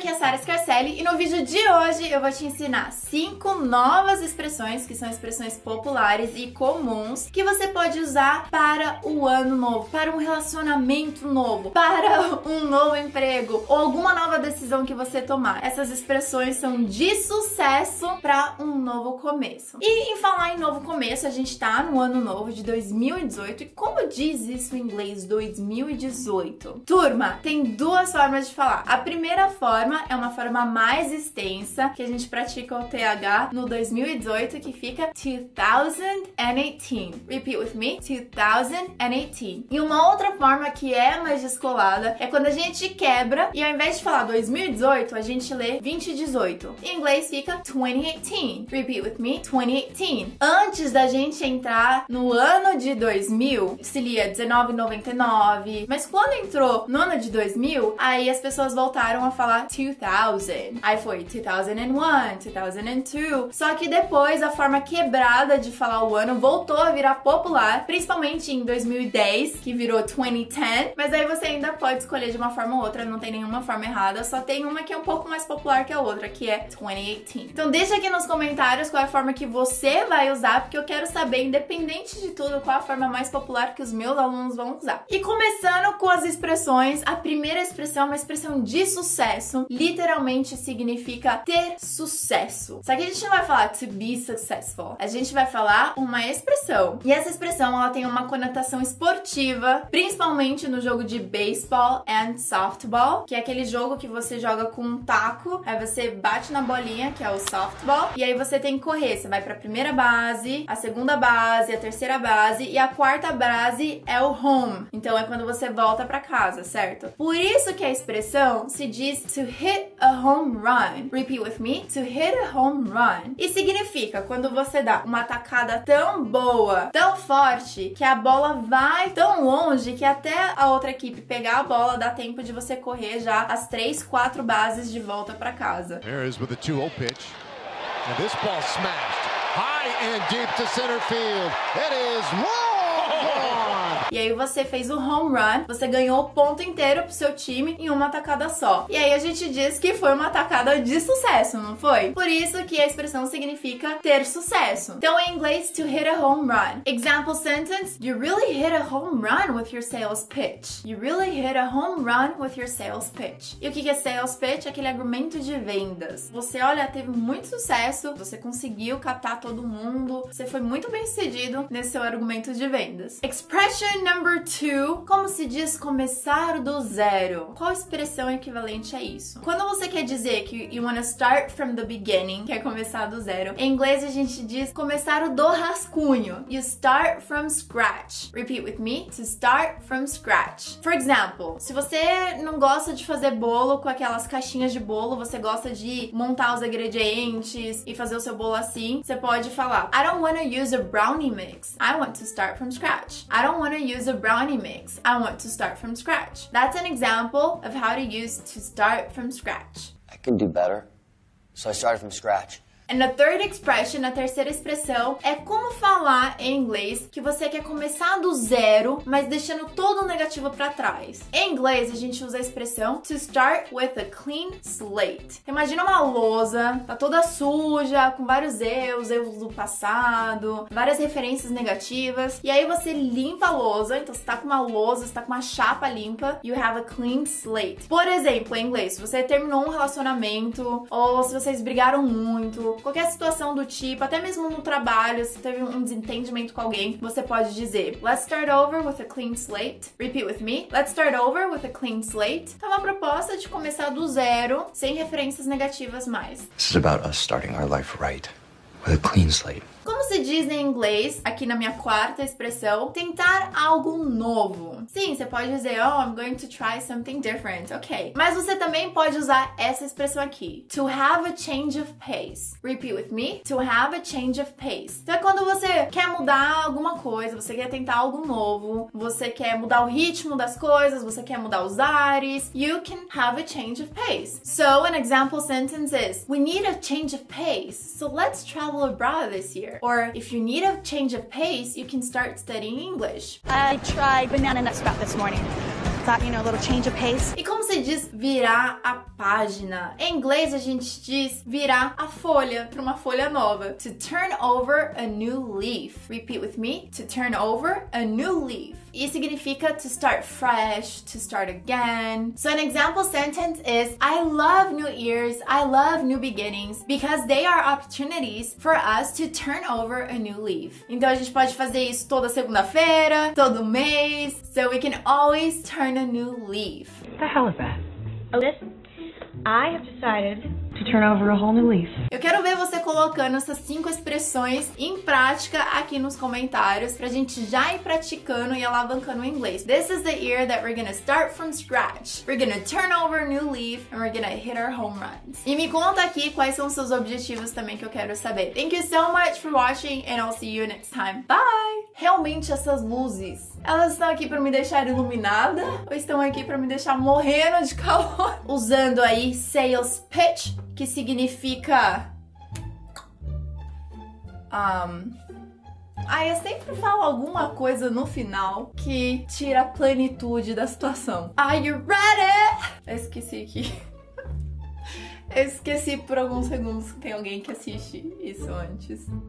aqui é a Sara Scarcelli e no vídeo de hoje eu vou te ensinar cinco novas expressões que são expressões populares e comuns que você pode usar para o ano novo, para um relacionamento novo, para um novo emprego ou alguma nova decisão que você tomar. Essas expressões são de sucesso para um novo começo. E em falar em novo começo, a gente tá no ano novo de 2018 e como diz isso em inglês 2018? Turma, tem duas formas de falar. A primeira forma é uma forma mais extensa que a gente pratica o TH no 2018 que fica 2018. Repeat with me. 2018. E uma outra forma que é mais descolada é quando a gente quebra e ao invés de falar 2018, a gente lê 2018. Em inglês fica 2018. Repeat with me. 2018. Antes da gente entrar no ano de 2000, se lia 1999, mas quando entrou no ano de 2000, aí as pessoas voltaram a falar 2000. Aí foi 2001, 2002. Só que depois a forma quebrada de falar o ano voltou a virar popular, principalmente em 2010, que virou 2010. Mas aí você ainda pode escolher de uma forma ou outra, não tem nenhuma forma errada, só tem uma que é um pouco mais popular que a outra, que é 2018. Então deixa aqui nos comentários qual é a forma que você vai usar, porque eu quero saber, independente de tudo, qual a forma mais popular que os meus alunos vão usar. E começando com as expressões, a primeira expressão é uma expressão de sucesso, literalmente significa ter sucesso. Só que a gente não vai falar to be successful, a gente vai falar uma expressão. E essa expressão ela tem uma conotação esportiva, principalmente no jogo de baseball and softball, que é aquele jogo que você joga com um taco, aí você bate na bolinha, que é o softball, e aí você tem que correr. Você vai para a primeira base, a segunda base, a terceira base e a quarta base é o home. Então é quando você volta para casa, certo? Por isso que a expressão se diz to hit a home run. Repeat with me. To hit a home run. E significa quando você dá uma tacada tão boa, tão forte, que a bola vai tão longe que até a outra equipe pegar a bola dá tempo de você correr já as três, quatro bases de volta para casa. There is with a 2-0 pitch. And this ball smashed high and deep to center field. It is gone. E aí você fez o home run, você ganhou o ponto inteiro pro seu time em uma tacada só. E aí a gente diz que foi uma tacada de sucesso, não foi? Por isso que a expressão significa ter sucesso. Então em inglês, to hit a home run. Example sentence: You really hit a home run with your sales pitch. You really hit a home run with your sales pitch. E o que é sales pitch? Aquele argumento de vendas. Você, olha, teve muito sucesso, você conseguiu captar todo mundo, você foi muito bem sucedido nesse seu argumento de vendas. Expression number two, como se diz começar do zero? Qual expressão é equivalente a isso? Quando você quer dizer que you wanna start from the beginning, quer começar do zero, em inglês a gente diz começar do rascunho. You start from scratch. Repeat with me. To start from scratch. For example, se você não gosta de fazer bolo com aquelas caixinhas de bolo, você gosta de montar os ingredientes e fazer o seu bolo assim, você pode falar I don't wanna use a brownie mix. I want to start from scratch. I don't wanna use a brownie mix. I want to start from scratch. That's an example of how to use to start from scratch. I can do better. So I started from scratch. And the third expression, a terceira expressão, é como falar em inglês que você quer começar do zero, mas deixando todo o negativo para trás. Em inglês, a gente usa a expressão to start with a clean slate. Imagina uma lousa, tá toda suja, com vários erros, erros do passado, várias referências negativas, e aí você limpa a lousa, então você tá com uma lousa, você tá com uma chapa limpa, you have a clean slate. Por exemplo, em inglês, se você terminou um relacionamento, ou se vocês brigaram muito, qualquer situação do tipo, até mesmo no trabalho, se teve um desentendimento com alguém, você pode dizer Let's start over with a clean slate. Repeat with me. Let's start over with a clean slate. Então, a proposta de começar do zero, sem referências negativas mais. This is about us starting our life right with a clean slate. Como se diz em inglês, aqui na minha quarta expressão, tentar algo novo. Sim, você pode dizer, oh, I'm going to try something different. Ok. Mas você também pode usar essa expressão aqui. To have a change of pace. Repeat with me. To have a change of pace. Então é quando você quer mudar alguma coisa, você quer tentar algo novo, você quer mudar o ritmo das coisas, você quer mudar os ares. You can have a change of pace. So an example sentence is, we need a change of pace. So let's travel abroad this year. Or if you need a change of pace, you can start studying English. I tried banana nut sprout this morning. Thought, you know, a little change of pace. E como se diz virar a página? Em inglês a gente diz virar a folha para uma folha nova. To turn over a new leaf. Repeat with me. To turn over a new leaf. E significa to start fresh, to start again. So an example sentence is I love new years, I love new beginnings because they are opportunities for us to turn over a new leaf. Então a gente pode fazer isso toda segunda-feira, todo mês, so we can always turn a new leaf. What the hell is that? Oh, this? I have decided to turn over a whole new leaf. Eu quero ver você colocando essas cinco expressões em prática aqui nos comentários pra gente já ir praticando e alavancando o inglês. This is the year that we're gonna start from scratch. We're gonna turn over a new leaf and we're gonna hit our home runs. E me conta aqui quais são seus objetivos também que eu quero saber. Thank you so much for watching and I'll see you next time. Bye! Realmente essas luzes, elas estão aqui para me deixar iluminada ou estão aqui para me deixar morrendo de calor? Usando aí sales pitch, que significa um, ah, eu sempre falo alguma coisa no final que tira a plenitude da situação. Are you ready? Eu esqueci aqui. Eu esqueci por alguns segundos que tem alguém que assiste isso antes.